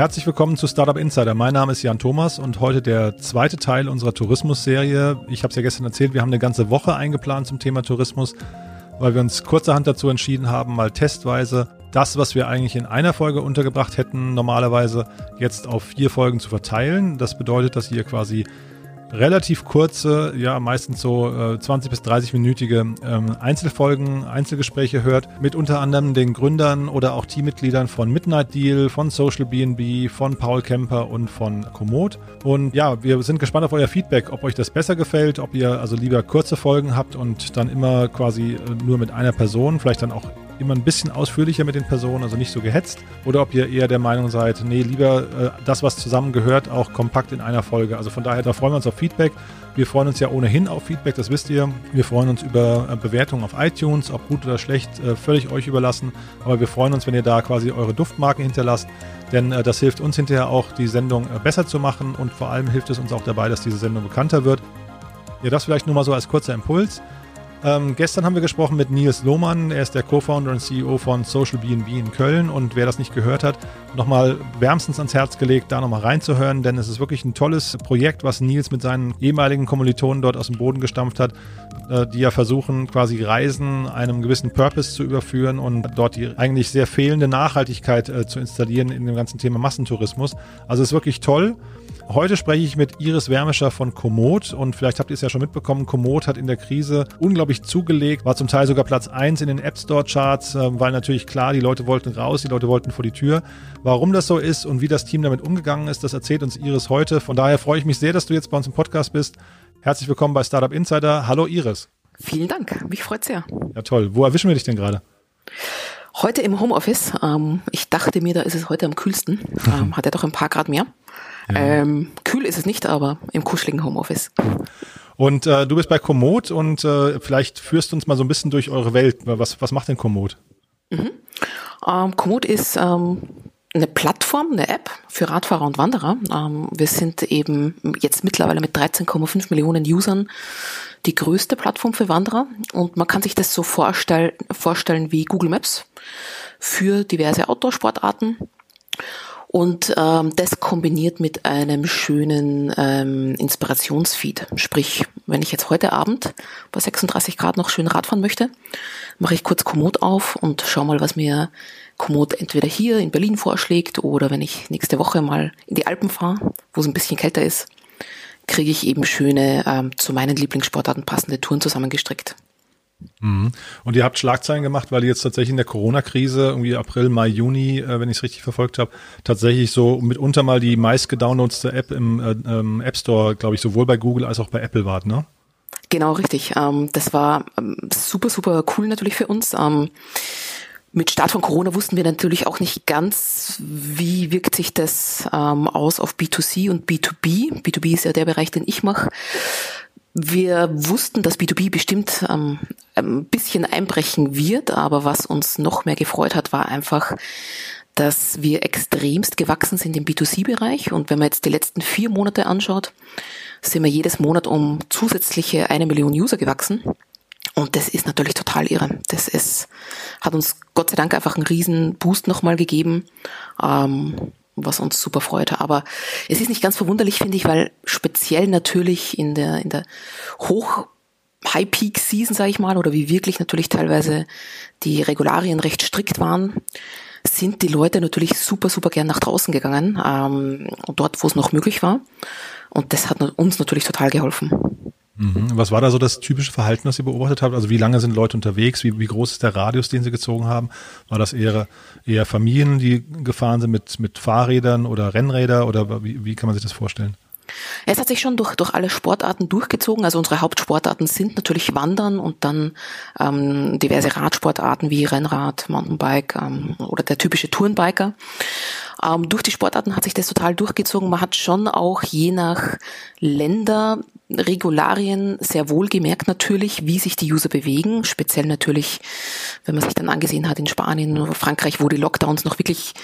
herzlich willkommen zu Startup Insider. Mein Name ist Jan Thomas und heute der zweite Teil unserer Tourismus-Serie. Ich habe es ja gestern erzählt, wir haben eine ganze Woche eingeplant zum Thema Tourismus, weil wir uns kurzerhand dazu entschieden haben, mal testweise das, was wir eigentlich in einer Folge untergebracht hätten, normalerweise jetzt auf vier Folgen zu verteilen. Das bedeutet, dass ihr quasi relativ kurze, ja meistens so äh, 20 bis 30-minütige ähm, Einzelfolgen, Einzelgespräche hört mit unter anderem den Gründern oder auch Teammitgliedern von Midnight Deal, von Social BNB, von Paul Kemper und von Komoot. Und ja, wir sind gespannt auf euer Feedback, ob euch das besser gefällt, ob ihr also lieber kurze Folgen habt und dann immer quasi äh, nur mit einer Person, vielleicht dann auch immer ein bisschen ausführlicher mit den Personen, also nicht so gehetzt. Oder ob ihr eher der Meinung seid, nee, lieber äh, das, was zusammengehört, auch kompakt in einer Folge. Also von daher, da freuen wir uns auf Feedback. Wir freuen uns ja ohnehin auf Feedback, das wisst ihr. Wir freuen uns über äh, Bewertungen auf iTunes, ob gut oder schlecht, äh, völlig euch überlassen. Aber wir freuen uns, wenn ihr da quasi eure Duftmarken hinterlasst, denn äh, das hilft uns hinterher auch, die Sendung besser zu machen und vor allem hilft es uns auch dabei, dass diese Sendung bekannter wird. Ja, das vielleicht nur mal so als kurzer Impuls. Ähm, gestern haben wir gesprochen mit Nils Lohmann. Er ist der Co-Founder und CEO von Social BNB in Köln. Und wer das nicht gehört hat, nochmal wärmstens ans Herz gelegt, da nochmal reinzuhören, denn es ist wirklich ein tolles Projekt, was Nils mit seinen ehemaligen Kommilitonen dort aus dem Boden gestampft hat, äh, die ja versuchen, quasi Reisen einem gewissen Purpose zu überführen und dort die eigentlich sehr fehlende Nachhaltigkeit äh, zu installieren in dem ganzen Thema Massentourismus. Also es ist wirklich toll. Heute spreche ich mit Iris Wärmischer von Komoot und vielleicht habt ihr es ja schon mitbekommen, Komoot hat in der Krise unglaublich zugelegt, war zum Teil sogar Platz 1 in den App Store Charts, äh, weil natürlich klar, die Leute wollten raus, die Leute wollten vor die Tür. Warum das so ist und wie das Team damit umgegangen ist, das erzählt uns Iris heute. Von daher freue ich mich sehr, dass du jetzt bei uns im Podcast bist. Herzlich willkommen bei Startup Insider. Hallo Iris. Vielen Dank, mich freut sehr. Ja toll. Wo erwischen wir dich denn gerade? Heute im Homeoffice. Ähm, ich dachte mir, da ist es heute am kühlsten. Ähm, hat er doch ein paar Grad mehr. Ähm, kühl ist es nicht, aber im kuscheligen Homeoffice. Und äh, du bist bei Komoot und äh, vielleicht führst du uns mal so ein bisschen durch eure Welt. Was, was macht denn Komoot? Mhm. Ähm, Komoot ist ähm, eine Plattform, eine App für Radfahrer und Wanderer. Ähm, wir sind eben jetzt mittlerweile mit 13,5 Millionen Usern die größte Plattform für Wanderer und man kann sich das so vorstell vorstellen wie Google Maps für diverse Outdoor-Sportarten. Und ähm, das kombiniert mit einem schönen ähm, Inspirationsfeed. Sprich, wenn ich jetzt heute Abend bei 36 Grad noch schön Radfahren möchte, mache ich kurz Komoot auf und schau mal, was mir Komoot entweder hier in Berlin vorschlägt oder wenn ich nächste Woche mal in die Alpen fahre, wo es ein bisschen kälter ist, kriege ich eben schöne, ähm, zu meinen Lieblingssportarten passende Touren zusammengestrickt. Mhm. Und ihr habt Schlagzeilen gemacht, weil ihr jetzt tatsächlich in der Corona-Krise, irgendwie April, Mai, Juni, äh, wenn ich es richtig verfolgt habe, tatsächlich so mitunter mal die meistgedownloadste App im äh, ähm, App Store, glaube ich, sowohl bei Google als auch bei Apple wart, ne? Genau, richtig. Ähm, das war ähm, super, super cool natürlich für uns. Mit Start von Corona wussten wir natürlich auch nicht ganz, wie wirkt sich das aus auf B2C und B2B. B2B ist ja der Bereich, den ich mache. Wir wussten, dass B2B bestimmt ähm, ein bisschen einbrechen wird, aber was uns noch mehr gefreut hat, war einfach, dass wir extremst gewachsen sind im B2C-Bereich. Und wenn man jetzt die letzten vier Monate anschaut, sind wir jedes Monat um zusätzliche eine Million User gewachsen. Und das ist natürlich total irre. Das ist, hat uns Gott sei Dank einfach einen riesen Boost nochmal gegeben. Ähm, was uns super freute. Aber es ist nicht ganz verwunderlich, finde ich, weil speziell natürlich in der, in der Hoch- High-Peak-Season, sage ich mal, oder wie wirklich natürlich teilweise die Regularien recht strikt waren, sind die Leute natürlich super, super gern nach draußen gegangen, ähm, dort, wo es noch möglich war. Und das hat uns natürlich total geholfen. Mhm. Was war da so das typische Verhalten, das ihr beobachtet habt? Also wie lange sind Leute unterwegs? Wie, wie groß ist der Radius, den sie gezogen haben? War das eher, eher Familien, die gefahren sind mit, mit Fahrrädern oder Rennräder oder wie, wie kann man sich das vorstellen? Es hat sich schon durch, durch alle Sportarten durchgezogen. Also unsere Hauptsportarten sind natürlich Wandern und dann ähm, diverse Radsportarten wie Rennrad, Mountainbike ähm, oder der typische Tourenbiker. Ähm, durch die Sportarten hat sich das total durchgezogen. Man hat schon auch je nach Länder Regularien sehr wohl gemerkt natürlich, wie sich die User bewegen. Speziell natürlich, wenn man sich dann angesehen hat in Spanien oder Frankreich, wo die Lockdowns noch wirklich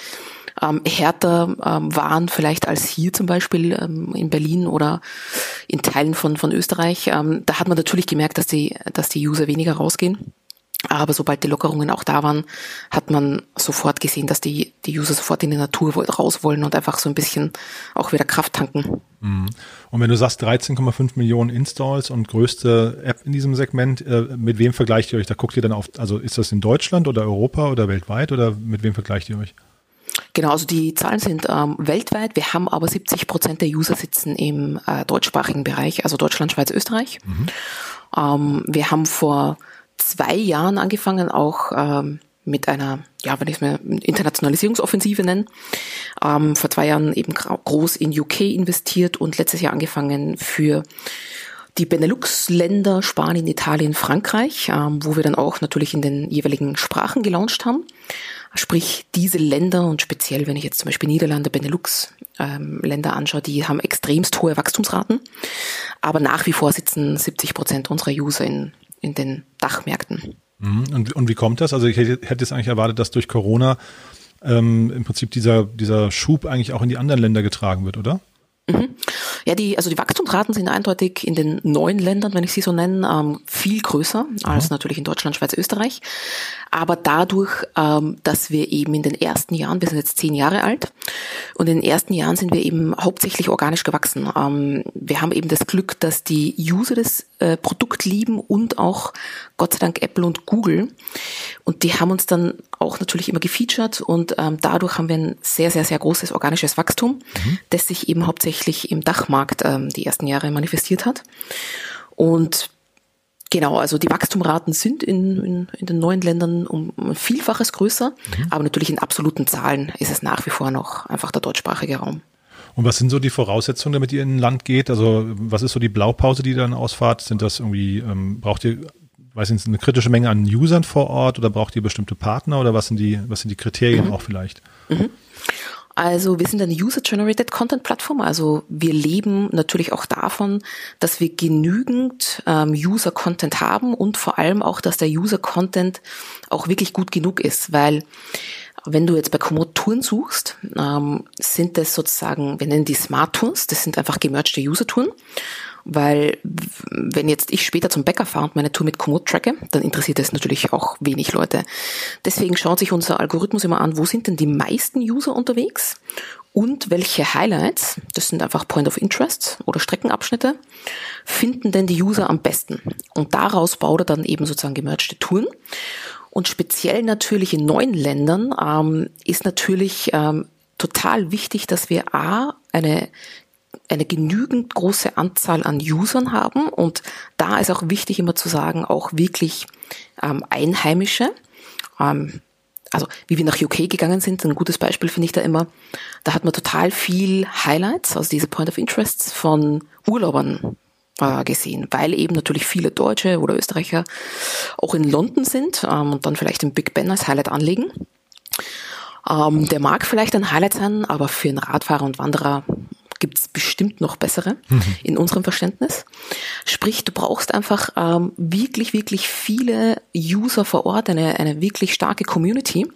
ähm, härter ähm, waren, vielleicht als hier zum Beispiel ähm, in Berlin oder in Teilen von, von Österreich. Ähm, da hat man natürlich gemerkt, dass die, dass die User weniger rausgehen. Aber sobald die Lockerungen auch da waren, hat man sofort gesehen, dass die, die User sofort in die Natur raus wollen und einfach so ein bisschen auch wieder Kraft tanken. Mhm. Und wenn du sagst 13,5 Millionen Installs und größte App in diesem Segment, äh, mit wem vergleicht ihr euch? Da guckt ihr dann auf, also ist das in Deutschland oder Europa oder weltweit oder mit wem vergleicht ihr euch? Genau, also die Zahlen sind ähm, weltweit. Wir haben aber 70 Prozent der User sitzen im äh, deutschsprachigen Bereich, also Deutschland, Schweiz, Österreich. Mhm. Ähm, wir haben vor zwei Jahren angefangen, auch ähm, mit einer, ja, wenn ich es mir Internationalisierungsoffensive nenne, ähm, vor zwei Jahren eben groß in UK investiert und letztes Jahr angefangen für die Benelux-Länder, Spanien, Italien, Frankreich, ähm, wo wir dann auch natürlich in den jeweiligen Sprachen gelauncht haben. Sprich, diese Länder und speziell, wenn ich jetzt zum Beispiel Niederlande, Benelux ähm, anschaue, die haben extremst hohe Wachstumsraten. Aber nach wie vor sitzen 70 Prozent unserer User in, in den Dachmärkten. Mhm. Und, und wie kommt das? Also ich hätte, hätte jetzt eigentlich erwartet, dass durch Corona ähm, im Prinzip dieser, dieser Schub eigentlich auch in die anderen Länder getragen wird, oder? Mhm. Ja, die, also die Wachstumsraten sind eindeutig in den neuen Ländern, wenn ich sie so nenne, ähm, viel größer als natürlich in Deutschland, Schweiz, Österreich. Aber dadurch, ähm, dass wir eben in den ersten Jahren, wir sind jetzt zehn Jahre alt, und in den ersten Jahren sind wir eben hauptsächlich organisch gewachsen. Ähm, wir haben eben das Glück, dass die User das äh, Produkt lieben und auch Gott sei Dank Apple und Google. Und die haben uns dann auch natürlich immer gefeatured und ähm, dadurch haben wir ein sehr, sehr, sehr großes organisches Wachstum, mhm. das sich eben hauptsächlich im Dachmarkt die ersten Jahre manifestiert hat. Und Genau, also die Wachstumraten sind in, in, in den neuen Ländern um ein Vielfaches größer, mhm. aber natürlich in absoluten Zahlen ist es nach wie vor noch einfach der deutschsprachige Raum. Und was sind so die Voraussetzungen, damit ihr in ein Land geht? Also was ist so die Blaupause, die ihr dann ausfahrt? Sind das irgendwie, ähm, braucht ihr, weiß nicht, eine kritische Menge an Usern vor Ort oder braucht ihr bestimmte Partner oder was sind die, was sind die Kriterien mhm. auch vielleicht? Mhm. Also wir sind eine User-Generated Content Plattform. Also wir leben natürlich auch davon, dass wir genügend ähm, User-Content haben und vor allem auch, dass der User-Content auch wirklich gut genug ist, weil wenn du jetzt bei Komoot Touren suchst, ähm, sind das sozusagen, wir nennen die Smart Tours, das sind einfach gemergte User-Touren. Weil wenn jetzt ich später zum Bäcker fahre und meine Tour mit Komoot tracke, dann interessiert das natürlich auch wenig Leute. Deswegen schaut sich unser Algorithmus immer an, wo sind denn die meisten User unterwegs und welche Highlights, das sind einfach Point of Interest oder Streckenabschnitte, finden denn die User am besten. Und daraus baut er dann eben sozusagen gemergte Touren. Und speziell natürlich in neuen Ländern ähm, ist natürlich ähm, total wichtig, dass wir A, eine eine genügend große Anzahl an Usern haben und da ist auch wichtig immer zu sagen, auch wirklich ähm, Einheimische. Ähm, also wie wir nach UK gegangen sind, ein gutes Beispiel finde ich da immer, da hat man total viel Highlights, also diese Point of Interests von Urlaubern äh, gesehen, weil eben natürlich viele Deutsche oder Österreicher auch in London sind ähm, und dann vielleicht den Big Ben als Highlight anlegen. Ähm, der mag vielleicht ein Highlight sein, aber für einen Radfahrer und Wanderer gibt es bestimmt noch bessere mhm. in unserem Verständnis. Sprich, du brauchst einfach ähm, wirklich, wirklich viele User vor Ort, eine, eine wirklich starke Community.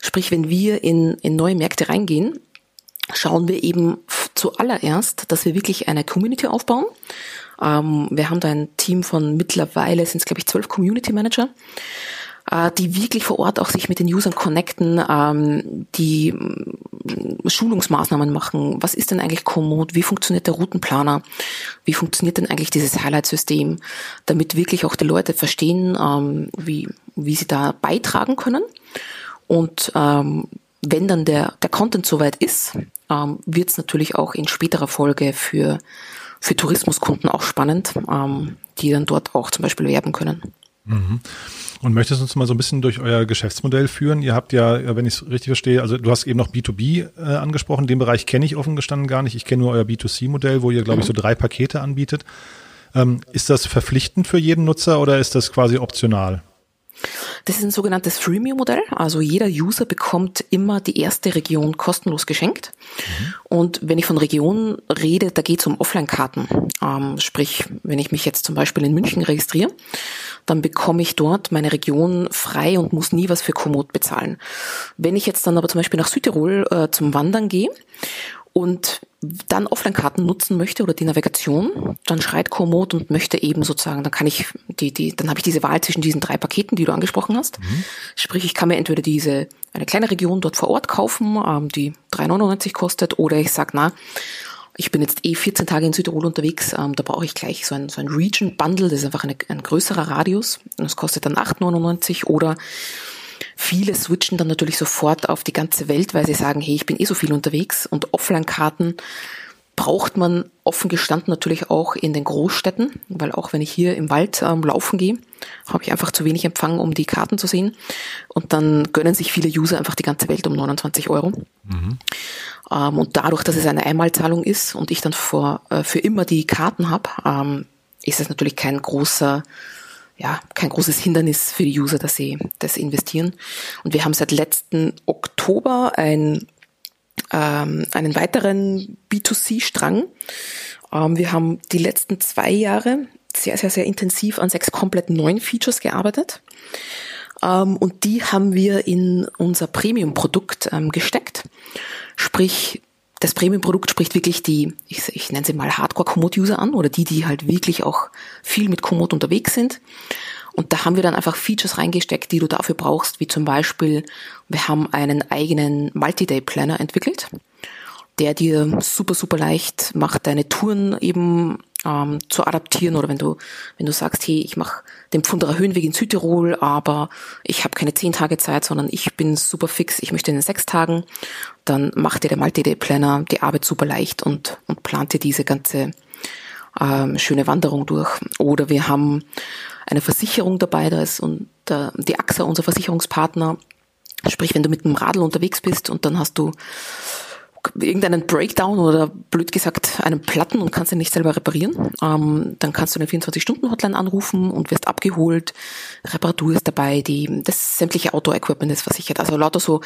Sprich, wenn wir in, in neue Märkte reingehen, schauen wir eben zuallererst, dass wir wirklich eine Community aufbauen. Ähm, wir haben da ein Team von mittlerweile sind es glaube ich zwölf Community Manager, äh, die wirklich vor Ort auch sich mit den Usern connecten, ähm, die mm, Schulungsmaßnahmen machen. Was ist denn eigentlich Komoot? Wie funktioniert der Routenplaner? Wie funktioniert denn eigentlich dieses Highlight-System? Damit wirklich auch die Leute verstehen, ähm, wie, wie sie da beitragen können. Und ähm, wenn dann der, der Content soweit ist, wird es natürlich auch in späterer Folge für, für Tourismuskunden auch spannend, die dann dort auch zum Beispiel werben können. Mhm. Und möchtest du uns mal so ein bisschen durch euer Geschäftsmodell führen? Ihr habt ja, wenn ich es richtig verstehe, also du hast eben noch B2B äh, angesprochen. Den Bereich kenne ich offen gestanden gar nicht. Ich kenne nur euer B2C-Modell, wo ihr, glaube ich, so drei Pakete anbietet. Ähm, ist das verpflichtend für jeden Nutzer oder ist das quasi optional? Das ist ein sogenanntes Freemium-Modell. Also jeder User bekommt immer die erste Region kostenlos geschenkt. Mhm. Und wenn ich von Regionen rede, da geht es um Offline-Karten. Ähm, sprich, wenn ich mich jetzt zum Beispiel in München registriere, dann bekomme ich dort meine Region frei und muss nie was für Komoot bezahlen. Wenn ich jetzt dann aber zum Beispiel nach Südtirol äh, zum Wandern gehe und dann Offline-Karten nutzen möchte oder die Navigation, dann schreit Komoot und möchte eben sozusagen, dann kann ich die, die, dann habe ich diese Wahl zwischen diesen drei Paketen, die du angesprochen hast. Mhm. Sprich, ich kann mir entweder diese eine kleine Region dort vor Ort kaufen, ähm, die 3,99 kostet, oder ich sag, na, ich bin jetzt eh 14 Tage in Südtirol unterwegs, ähm, da brauche ich gleich so ein, so ein Region-Bundle, das ist einfach eine, ein größerer Radius. Das kostet dann 8,99 oder Viele switchen dann natürlich sofort auf die ganze Welt, weil sie sagen, hey, ich bin eh so viel unterwegs. Und Offline-Karten braucht man offen gestanden natürlich auch in den Großstädten, weil auch wenn ich hier im Wald ähm, laufen gehe, habe ich einfach zu wenig Empfang, um die Karten zu sehen. Und dann gönnen sich viele User einfach die ganze Welt um 29 Euro. Mhm. Ähm, und dadurch, dass es eine Einmalzahlung ist und ich dann vor, äh, für immer die Karten habe, ähm, ist es natürlich kein großer ja, kein großes Hindernis für die User, dass sie das investieren. Und wir haben seit letzten Oktober ein, ähm, einen weiteren B2C-Strang. Ähm, wir haben die letzten zwei Jahre sehr, sehr, sehr intensiv an sechs komplett neuen Features gearbeitet. Ähm, und die haben wir in unser Premium-Produkt ähm, gesteckt. Sprich, das Premium-Produkt spricht wirklich die, ich, ich nenne sie mal Hardcore-Komoot-User an oder die, die halt wirklich auch viel mit Komoot unterwegs sind. Und da haben wir dann einfach Features reingesteckt, die du dafür brauchst, wie zum Beispiel, wir haben einen eigenen Multi-Day-Planner entwickelt, der dir super, super leicht macht, deine Touren eben ähm, zu adaptieren oder wenn du, wenn du sagst, hey, ich mache den Pfunderer Höhenweg in Südtirol, aber ich habe keine zehn Tage Zeit, sondern ich bin super fix, ich möchte in den sechs Tagen, dann macht dir der Multi-Day-Planner die Arbeit super leicht und, und plant dir diese ganze ähm, schöne Wanderung durch. Oder wir haben eine Versicherung dabei, da ist und der, die AXA unser Versicherungspartner. Sprich, wenn du mit einem Radl unterwegs bist und dann hast du irgendeinen Breakdown oder blöd gesagt einen Platten und kannst ihn nicht selber reparieren, ähm, dann kannst du eine 24-Stunden-Hotline anrufen und wirst abgeholt. Reparatur ist dabei, die, das sämtliche Auto-Equipment ist versichert. Also lauter so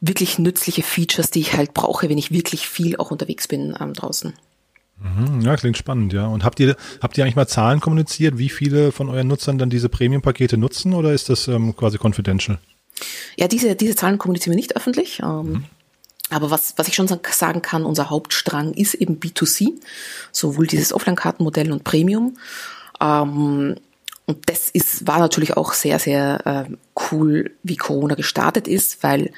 wirklich nützliche Features, die ich halt brauche, wenn ich wirklich viel auch unterwegs bin ähm, draußen. Mhm, ja, klingt spannend, ja. Und habt ihr, habt ihr eigentlich mal Zahlen kommuniziert, wie viele von euren Nutzern dann diese Premium-Pakete nutzen oder ist das ähm, quasi confidential? Ja, diese, diese Zahlen kommunizieren wir nicht öffentlich. Ähm, mhm. Aber was, was ich schon sagen kann, unser Hauptstrang ist eben B2C, sowohl dieses Offline-Kartenmodell und Premium. Ähm, und das ist, war natürlich auch sehr, sehr äh, cool, wie Corona gestartet ist, weil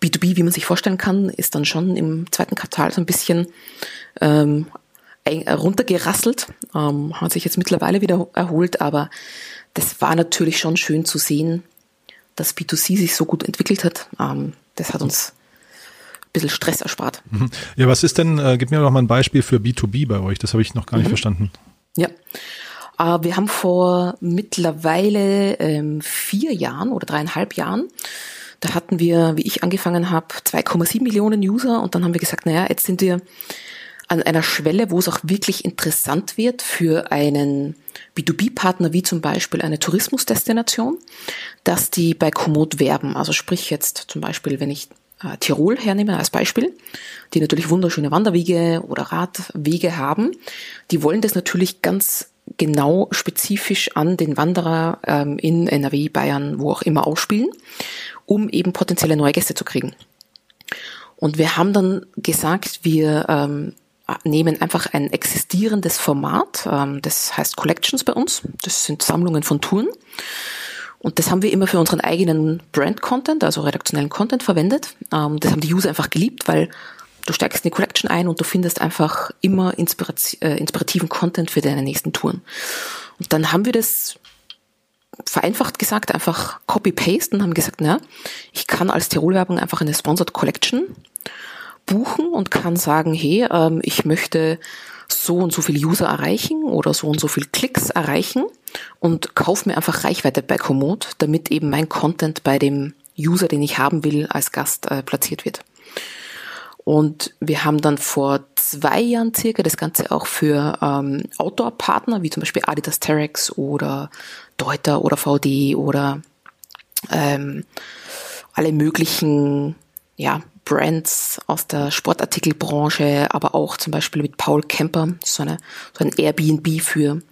B2B, wie man sich vorstellen kann, ist dann schon im zweiten Quartal so ein bisschen ähm, runtergerasselt, ähm, hat sich jetzt mittlerweile wieder erholt, aber das war natürlich schon schön zu sehen, dass B2C sich so gut entwickelt hat. Ähm, das hat uns bisschen Stress erspart. Mhm. Ja, was ist denn, äh, gib mir doch mal ein Beispiel für B2B bei euch, das habe ich noch gar nicht mhm. verstanden. Ja. Äh, wir haben vor mittlerweile ähm, vier Jahren oder dreieinhalb Jahren, da hatten wir, wie ich angefangen habe, 2,7 Millionen User und dann haben wir gesagt, naja, jetzt sind wir an einer Schwelle, wo es auch wirklich interessant wird für einen B2B-Partner wie zum Beispiel eine Tourismusdestination, dass die bei Komoot werben. Also sprich jetzt zum Beispiel, wenn ich äh, Tirol hernehme als Beispiel, die natürlich wunderschöne Wanderwege oder Radwege haben, die wollen das natürlich ganz genau spezifisch an den Wanderer ähm, in NRW, Bayern, wo auch immer ausspielen, um eben potenzielle neue Gäste zu kriegen. Und wir haben dann gesagt, wir ähm, nehmen einfach ein existierendes Format, ähm, das heißt Collections bei uns, das sind Sammlungen von Touren und das haben wir immer für unseren eigenen Brand-Content, also redaktionellen Content verwendet. Ähm, das haben die User einfach geliebt, weil du steigst in die Collection ein und du findest einfach immer äh, inspirativen Content für deine nächsten Touren. Und dann haben wir das vereinfacht gesagt einfach copy-paste und haben gesagt, na, ich kann als Tirol-Werbung einfach eine Sponsored Collection buchen und kann sagen, hey, ähm, ich möchte so und so viele User erreichen oder so und so viel Klicks erreichen und kaufe mir einfach Reichweite bei Komoot, damit eben mein Content bei dem User, den ich haben will, als Gast äh, platziert wird. Und wir haben dann vor zwei Jahren circa das Ganze auch für ähm, Outdoor-Partner, wie zum Beispiel Adidas Terex oder Deuter oder VD oder ähm, alle möglichen ja, Brands aus der Sportartikelbranche, aber auch zum Beispiel mit Paul Kemper, so, eine, so ein Airbnb für,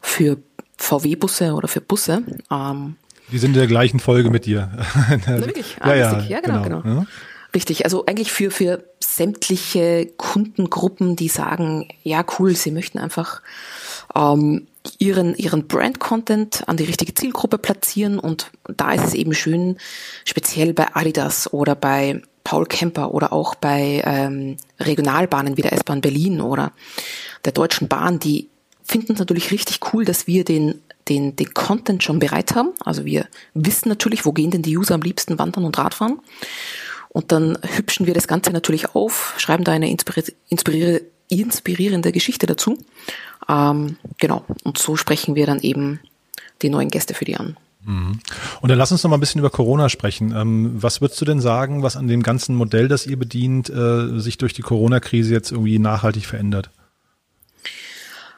für VW-Busse oder für Busse. Ähm, die sind in der gleichen Folge mit dir. wirklich? Ah, ja, ja, ja, genau, genau. genau. Richtig, also eigentlich für, für sämtliche Kundengruppen, die sagen, ja cool, sie möchten einfach ähm, ihren, ihren Brand-Content an die richtige Zielgruppe platzieren und da ist es eben schön, speziell bei Adidas oder bei Paul Kemper oder auch bei ähm, Regionalbahnen wie der S-Bahn Berlin oder der Deutschen Bahn, die finden es natürlich richtig cool, dass wir den, den, den Content schon bereit haben. Also wir wissen natürlich, wo gehen denn die User am liebsten wandern und Radfahren. Und dann hübschen wir das Ganze natürlich auf, schreiben da eine inspirier inspirierende Geschichte dazu. Ähm, genau. Und so sprechen wir dann eben die neuen Gäste für die an. Mhm. Und dann lass uns noch mal ein bisschen über Corona sprechen. Ähm, was würdest du denn sagen, was an dem ganzen Modell, das ihr bedient, äh, sich durch die Corona-Krise jetzt irgendwie nachhaltig verändert?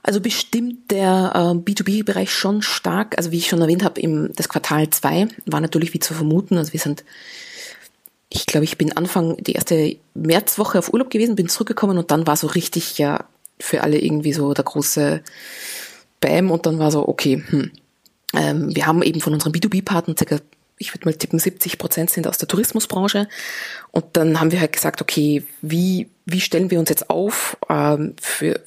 Also bestimmt der äh, B2B-Bereich schon stark. Also wie ich schon erwähnt habe, im das Quartal 2 war natürlich wie zu vermuten. Also wir sind, ich glaube, ich bin Anfang die erste Märzwoche auf Urlaub gewesen, bin zurückgekommen und dann war so richtig ja für alle irgendwie so der große Bam und dann war so, okay, hm. Ähm, wir haben eben von unseren B2B-Partnern circa ich würde mal tippen, 70 Prozent sind aus der Tourismusbranche. Und dann haben wir halt gesagt, okay, wie, wie stellen wir uns jetzt auf ähm, für,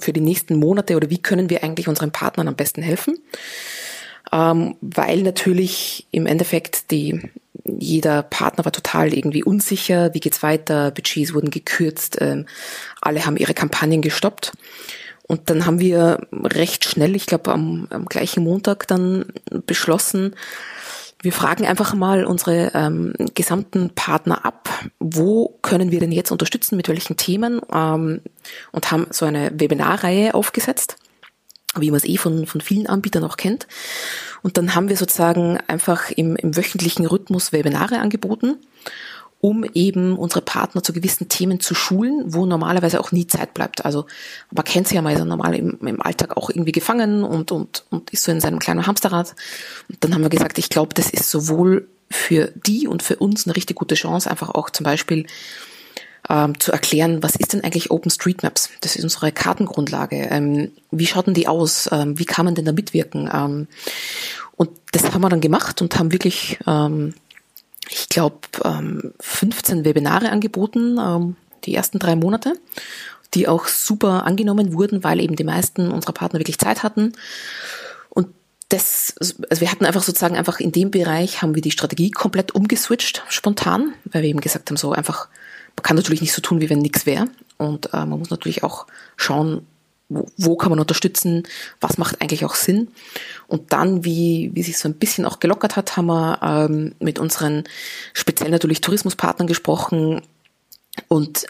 für die nächsten Monate oder wie können wir eigentlich unseren Partnern am besten helfen? Ähm, weil natürlich im Endeffekt die, jeder Partner war total irgendwie unsicher, wie geht's weiter, Budgets wurden gekürzt, ähm, alle haben ihre Kampagnen gestoppt. Und dann haben wir recht schnell, ich glaube am, am gleichen Montag dann beschlossen, wir fragen einfach mal unsere ähm, gesamten Partner ab, wo können wir denn jetzt unterstützen, mit welchen Themen ähm, und haben so eine Webinarreihe aufgesetzt, wie man es eh von, von vielen Anbietern auch kennt. Und dann haben wir sozusagen einfach im, im wöchentlichen Rhythmus Webinare angeboten um eben unsere Partner zu gewissen Themen zu schulen, wo normalerweise auch nie Zeit bleibt. Also man kennt sie ja, man ist ja normal im, im Alltag auch irgendwie gefangen und, und, und ist so in seinem kleinen Hamsterrad. Und dann haben wir gesagt, ich glaube, das ist sowohl für die und für uns eine richtig gute Chance, einfach auch zum Beispiel ähm, zu erklären, was ist denn eigentlich OpenStreetMaps? Das ist unsere Kartengrundlage. Ähm, wie schaut denn die aus? Ähm, wie kann man denn da mitwirken? Ähm, und das haben wir dann gemacht und haben wirklich ähm, ich glaube, ähm, 15 Webinare angeboten, ähm, die ersten drei Monate, die auch super angenommen wurden, weil eben die meisten unserer Partner wirklich Zeit hatten. Und das, also wir hatten einfach sozusagen einfach in dem Bereich haben wir die Strategie komplett umgeswitcht, spontan, weil wir eben gesagt haben, so einfach, man kann natürlich nicht so tun, wie wenn nichts wäre. Und äh, man muss natürlich auch schauen, wo, wo kann man unterstützen, was macht eigentlich auch Sinn. Und dann, wie, wie sich so ein bisschen auch gelockert hat, haben wir ähm, mit unseren speziell natürlich Tourismuspartnern gesprochen und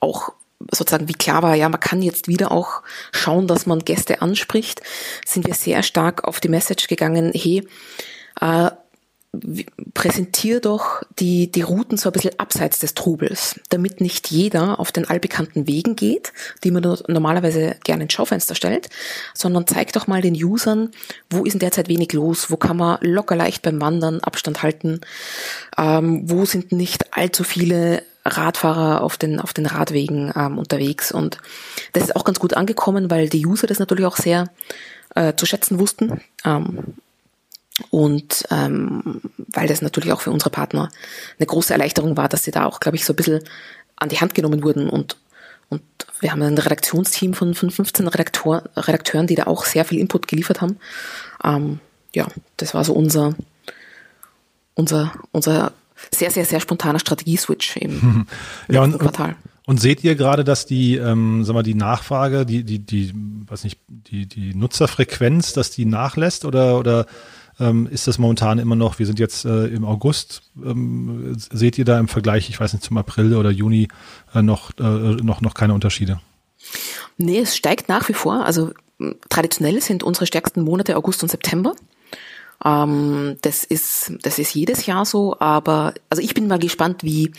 auch sozusagen wie klar war, ja, man kann jetzt wieder auch schauen, dass man Gäste anspricht, sind wir sehr stark auf die Message gegangen, hey, äh, präsentier doch die, die Routen so ein bisschen abseits des Trubels, damit nicht jeder auf den allbekannten Wegen geht, die man normalerweise gerne ins Schaufenster stellt, sondern zeig doch mal den Usern, wo ist in der Zeit wenig los, wo kann man locker leicht beim Wandern Abstand halten, ähm, wo sind nicht allzu viele Radfahrer auf den, auf den Radwegen ähm, unterwegs. Und das ist auch ganz gut angekommen, weil die User das natürlich auch sehr äh, zu schätzen wussten. Ähm, und ähm, weil das natürlich auch für unsere Partner eine große Erleichterung war, dass sie da auch, glaube ich, so ein bisschen an die Hand genommen wurden und und wir haben ein Redaktionsteam von, von 15 Redaktor, Redakteuren, die da auch sehr viel Input geliefert haben. Ähm, ja, das war so unser, unser, unser sehr, sehr, sehr spontaner Strategieswitch im ja, und, Quartal. Und seht ihr gerade, dass die, ähm, sag mal, die Nachfrage, die, die, die, weiß nicht, die, die Nutzerfrequenz, dass die nachlässt oder, oder ähm, ist das momentan immer noch, wir sind jetzt äh, im August, ähm, seht ihr da im Vergleich, ich weiß nicht, zum April oder Juni äh, noch, äh, noch, noch keine Unterschiede? Nee, es steigt nach wie vor. Also traditionell sind unsere stärksten Monate August und September. Ähm, das ist, das ist jedes Jahr so, aber also ich bin mal gespannt, wie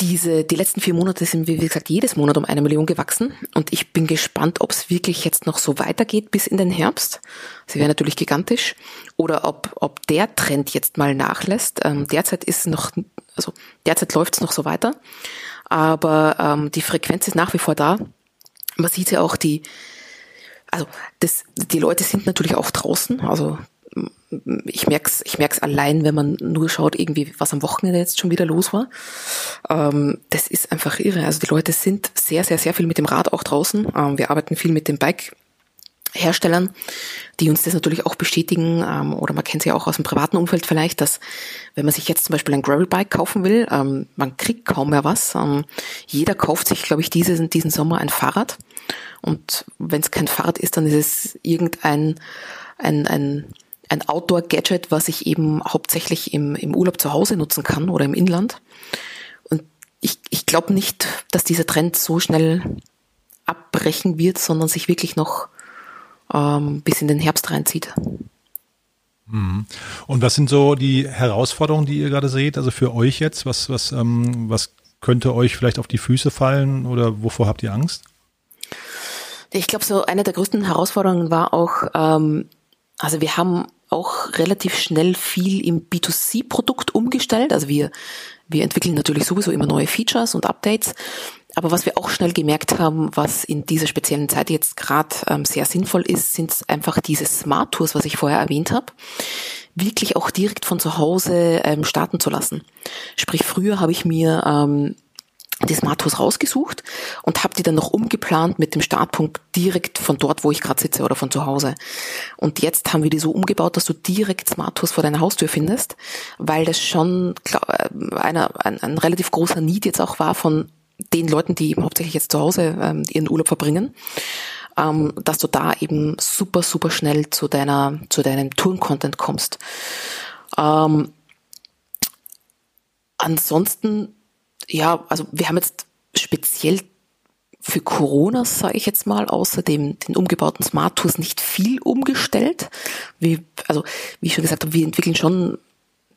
diese, die letzten vier Monate sind wie gesagt, jedes Monat um eine Million gewachsen. Und ich bin gespannt, ob es wirklich jetzt noch so weitergeht bis in den Herbst. Sie wäre natürlich gigantisch. Oder ob, ob der Trend jetzt mal nachlässt. Ähm, derzeit ist noch, also derzeit läuft es noch so weiter. Aber ähm, die Frequenz ist nach wie vor da. Man sieht ja auch die, also das, die Leute sind natürlich auch draußen. Also ich merk's, ich merk's allein, wenn man nur schaut, irgendwie, was am Wochenende jetzt schon wieder los war. Ähm, das ist einfach irre. Also die Leute sind sehr, sehr, sehr viel mit dem Rad auch draußen. Ähm, wir arbeiten viel mit dem Bike Herstellern, die uns das natürlich auch bestätigen, ähm, oder man kennt es ja auch aus dem privaten Umfeld vielleicht, dass wenn man sich jetzt zum Beispiel ein Gravelbike kaufen will, ähm, man kriegt kaum mehr was. Ähm, jeder kauft sich, glaube ich, diesen, diesen Sommer ein Fahrrad. Und wenn es kein Fahrrad ist, dann ist es irgendein ein, ein, ein Outdoor-Gadget, was ich eben hauptsächlich im, im Urlaub zu Hause nutzen kann oder im Inland. Und ich, ich glaube nicht, dass dieser Trend so schnell abbrechen wird, sondern sich wirklich noch ähm, bis in den Herbst reinzieht. Mhm. Und was sind so die Herausforderungen, die ihr gerade seht? Also für euch jetzt, was, was, ähm, was könnte euch vielleicht auf die Füße fallen oder wovor habt ihr Angst? Ich glaube, so eine der größten Herausforderungen war auch, ähm, also wir haben auch relativ schnell viel im B2C-Produkt umgestellt. Also wir, wir entwickeln natürlich sowieso immer neue Features und Updates. Aber was wir auch schnell gemerkt haben, was in dieser speziellen Zeit jetzt gerade ähm, sehr sinnvoll ist, sind einfach diese Smart Tours, was ich vorher erwähnt habe, wirklich auch direkt von zu Hause ähm, starten zu lassen. Sprich, früher habe ich mir ähm, die Smart Tours rausgesucht und habe die dann noch umgeplant mit dem Startpunkt direkt von dort, wo ich gerade sitze oder von zu Hause. Und jetzt haben wir die so umgebaut, dass du direkt Smart Tours vor deiner Haustür findest, weil das schon äh, einer, ein, ein relativ großer Need jetzt auch war von den Leuten, die eben hauptsächlich jetzt zu Hause ähm, ihren Urlaub verbringen, ähm, dass du da eben super, super schnell zu deiner, zu deinem Touren-Content kommst. Ähm, ansonsten, ja, also wir haben jetzt speziell für Corona, sage ich jetzt mal, außer dem, den umgebauten Smart Tours nicht viel umgestellt. Wir, also, wie ich schon gesagt habe, wir entwickeln schon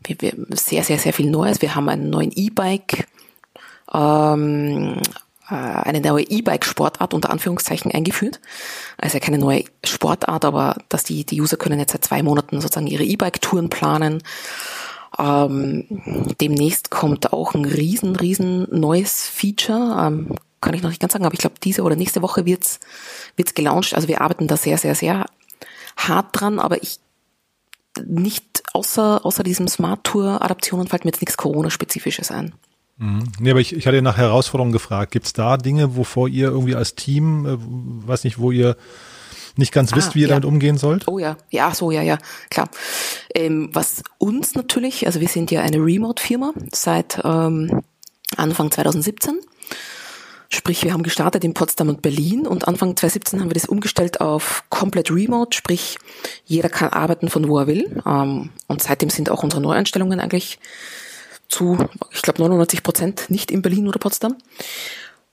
wir, wir sehr, sehr, sehr viel Neues. Wir haben einen neuen E-Bike ähm, äh, eine neue E-Bike-Sportart unter Anführungszeichen eingeführt. Also keine neue Sportart, aber dass die, die User können jetzt seit zwei Monaten sozusagen ihre E-Bike-Touren planen. Ähm, demnächst kommt auch ein riesen, riesen neues Feature. Ähm, kann ich noch nicht ganz sagen, aber ich glaube, diese oder nächste Woche wird's wird's gelauncht. Also wir arbeiten da sehr, sehr, sehr hart dran, aber ich nicht außer, außer diesem Smart Tour Adaptionen fällt mir jetzt nichts Corona-spezifisches ein. Mhm. Nee, aber ich, ich hatte nach Herausforderungen gefragt. Gibt es da Dinge, wovor ihr irgendwie als Team, äh, weiß nicht, wo ihr nicht ganz wisst, ah, wie ihr ja. damit umgehen sollt? Oh ja, ja, so, ja, ja, klar. Ähm, was uns natürlich, also wir sind ja eine Remote-Firma seit ähm, Anfang 2017. Sprich, wir haben gestartet in Potsdam und Berlin und Anfang 2017 haben wir das umgestellt auf komplett remote, sprich, jeder kann arbeiten von wo er will. Ähm, und seitdem sind auch unsere Neueinstellungen eigentlich zu, ich glaube, 99 Prozent nicht in Berlin oder Potsdam.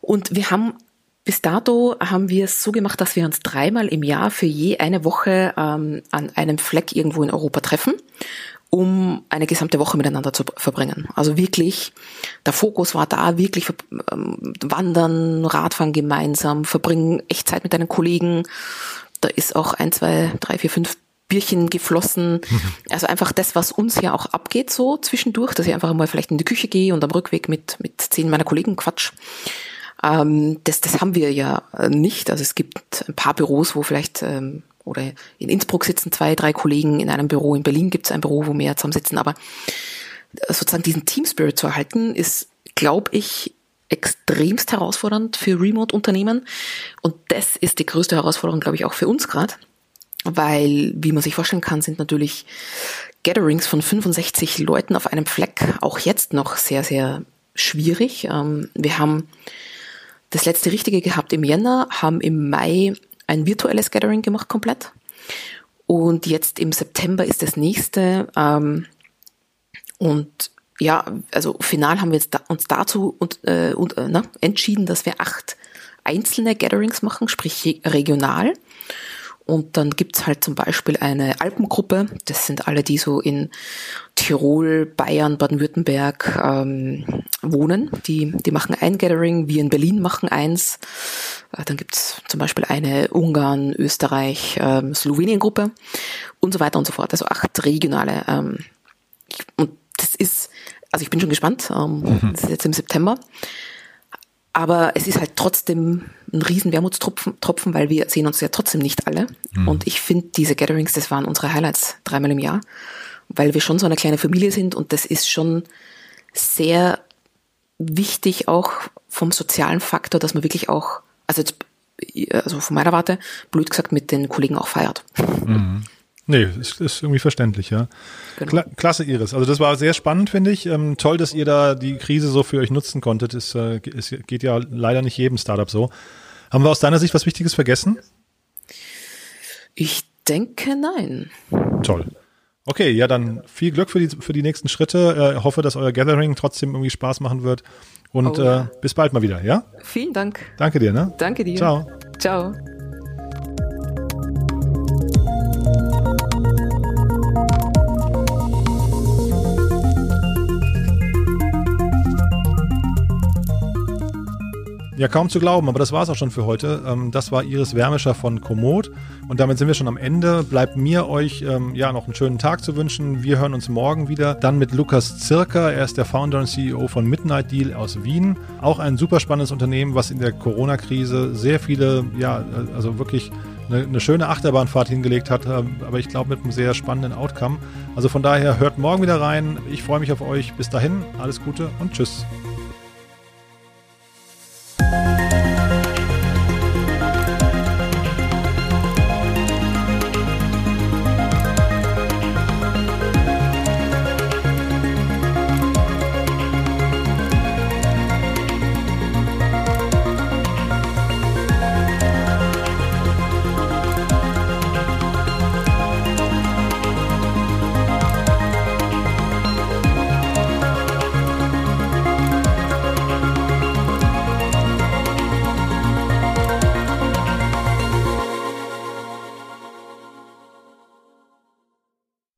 Und wir haben bis dato haben wir es so gemacht, dass wir uns dreimal im Jahr für je eine Woche ähm, an einem Fleck irgendwo in Europa treffen, um eine gesamte Woche miteinander zu verbringen. Also wirklich, der Fokus war da, wirklich ähm, wandern, Radfahren gemeinsam, verbringen echt Zeit mit deinen Kollegen. Da ist auch ein, zwei, drei, vier, fünf Bierchen geflossen. Also einfach das, was uns ja auch abgeht so zwischendurch, dass ich einfach mal vielleicht in die Küche gehe und am Rückweg mit, mit zehn meiner Kollegen quatsch. Ähm, das, das haben wir ja nicht. Also es gibt ein paar Büros, wo vielleicht, ähm, oder in Innsbruck sitzen zwei, drei Kollegen in einem Büro, in Berlin gibt es ein Büro, wo mehr zusammen sitzen, aber sozusagen diesen Team Spirit zu erhalten, ist, glaube ich, extremst herausfordernd für Remote-Unternehmen. Und das ist die größte Herausforderung, glaube ich, auch für uns gerade weil, wie man sich vorstellen kann, sind natürlich Gatherings von 65 Leuten auf einem Fleck auch jetzt noch sehr, sehr schwierig. Ähm, wir haben das letzte Richtige gehabt im Jänner, haben im Mai ein virtuelles Gathering gemacht komplett. Und jetzt im September ist das nächste. Ähm, und ja, also final haben wir jetzt uns dazu und, äh, und, äh, na, entschieden, dass wir acht einzelne Gatherings machen, sprich regional. Und dann gibt's halt zum Beispiel eine Alpengruppe, das sind alle, die so in Tirol, Bayern, Baden-Württemberg ähm, wohnen. Die, die machen ein Gathering, wir in Berlin machen eins. Äh, dann gibt's zum Beispiel eine Ungarn, Österreich, ähm, Slowenien-Gruppe und so weiter und so fort. Also acht regionale. Ähm, und das ist, also ich bin schon gespannt, ähm, mhm. das ist jetzt im September. Aber es ist halt trotzdem ein riesen Wermutstropfen, Tropfen, weil wir sehen uns ja trotzdem nicht alle. Mhm. Und ich finde, diese Gatherings, das waren unsere Highlights dreimal im Jahr, weil wir schon so eine kleine Familie sind und das ist schon sehr wichtig auch vom sozialen Faktor, dass man wirklich auch, also jetzt, also von meiner Warte, blöd gesagt, mit den Kollegen auch feiert. Mhm. Nee, ist, ist irgendwie verständlich, ja. Genau. Kla klasse, Iris. Also das war sehr spannend, finde ich. Ähm, toll, dass ihr da die Krise so für euch nutzen konntet. Es, äh, es geht ja leider nicht jedem Startup so. Haben wir aus deiner Sicht was Wichtiges vergessen? Ich denke, nein. Toll. Okay, ja, dann viel Glück für die, für die nächsten Schritte. Äh, hoffe, dass euer Gathering trotzdem irgendwie Spaß machen wird. Und oh, ja. äh, bis bald mal wieder, ja? Vielen Dank. Danke dir, ne? Danke dir. Ciao. Ciao. Ja, kaum zu glauben, aber das war es auch schon für heute. Ähm, das war Iris Wärmischer von Komoot und damit sind wir schon am Ende. Bleibt mir euch ähm, ja noch einen schönen Tag zu wünschen. Wir hören uns morgen wieder. Dann mit Lukas Zirker. Er ist der Founder und CEO von Midnight Deal aus Wien. Auch ein super spannendes Unternehmen, was in der Corona-Krise sehr viele, ja, also wirklich eine, eine, schöne Achterbahnfahrt hingelegt hat, ähm, aber ich glaube mit einem sehr spannenden Outcome. Also von daher hört morgen wieder rein. Ich freue mich auf euch. Bis dahin, alles Gute und tschüss.